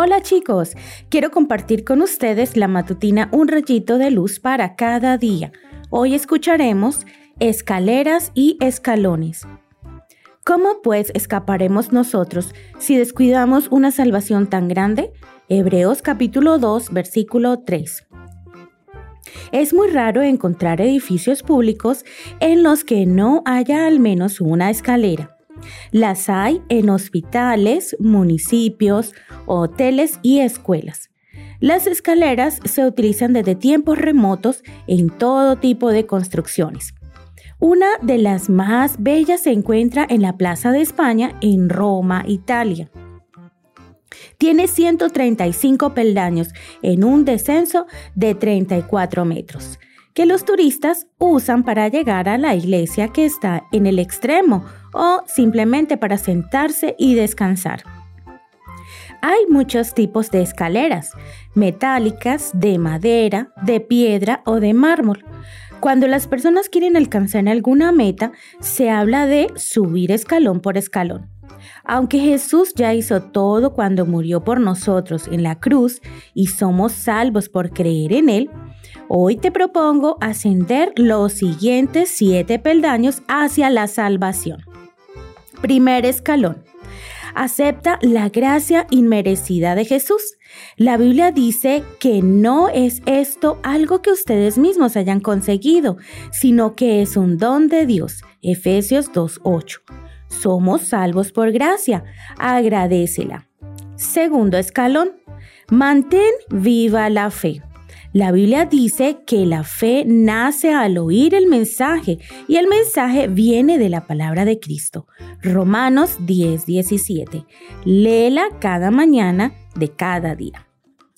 Hola chicos, quiero compartir con ustedes la matutina Un rayito de luz para cada día. Hoy escucharemos escaleras y escalones. ¿Cómo pues escaparemos nosotros si descuidamos una salvación tan grande? Hebreos capítulo 2 versículo 3. Es muy raro encontrar edificios públicos en los que no haya al menos una escalera. Las hay en hospitales, municipios, hoteles y escuelas. Las escaleras se utilizan desde tiempos remotos en todo tipo de construcciones. Una de las más bellas se encuentra en la Plaza de España en Roma, Italia. Tiene 135 peldaños en un descenso de 34 metros, que los turistas usan para llegar a la iglesia que está en el extremo o simplemente para sentarse y descansar. Hay muchos tipos de escaleras, metálicas, de madera, de piedra o de mármol. Cuando las personas quieren alcanzar alguna meta, se habla de subir escalón por escalón. Aunque Jesús ya hizo todo cuando murió por nosotros en la cruz y somos salvos por creer en Él, hoy te propongo ascender los siguientes siete peldaños hacia la salvación. Primer escalón. Acepta la gracia inmerecida de Jesús. La Biblia dice que no es esto algo que ustedes mismos hayan conseguido, sino que es un don de Dios. Efesios 2.8. Somos salvos por gracia. Agradecela. Segundo escalón. Mantén viva la fe. La Biblia dice que la fe nace al oír el mensaje y el mensaje viene de la palabra de Cristo. Romanos 10, 17. Léela cada mañana de cada día.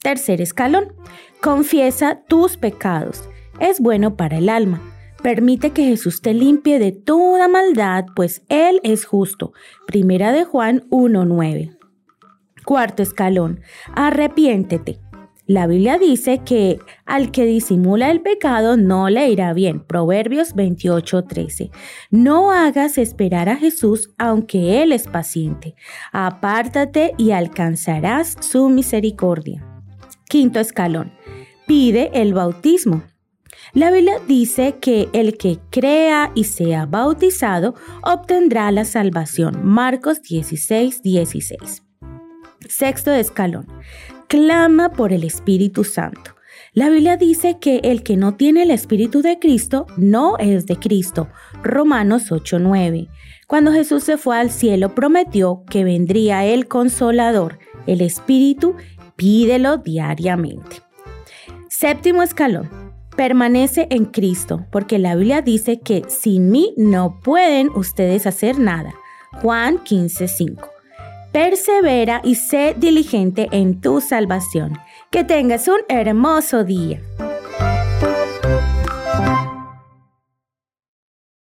Tercer escalón. Confiesa tus pecados. Es bueno para el alma. Permite que Jesús te limpie de toda maldad, pues Él es justo. Primera de Juan 1.9. Cuarto escalón. Arrepiéntete. La Biblia dice que al que disimula el pecado no le irá bien. Proverbios 28:13. No hagas esperar a Jesús aunque Él es paciente. Apártate y alcanzarás su misericordia. Quinto escalón. Pide el bautismo. La Biblia dice que el que crea y sea bautizado obtendrá la salvación. Marcos 16, 16. Sexto escalón. Clama por el Espíritu Santo. La Biblia dice que el que no tiene el Espíritu de Cristo no es de Cristo. Romanos 8:9. Cuando Jesús se fue al cielo prometió que vendría el consolador, el Espíritu, pídelo diariamente. Séptimo escalón. Permanece en Cristo, porque la Biblia dice que sin mí no pueden ustedes hacer nada. Juan 15:5. Persevera y sé diligente en tu salvación. Que tengas un hermoso día.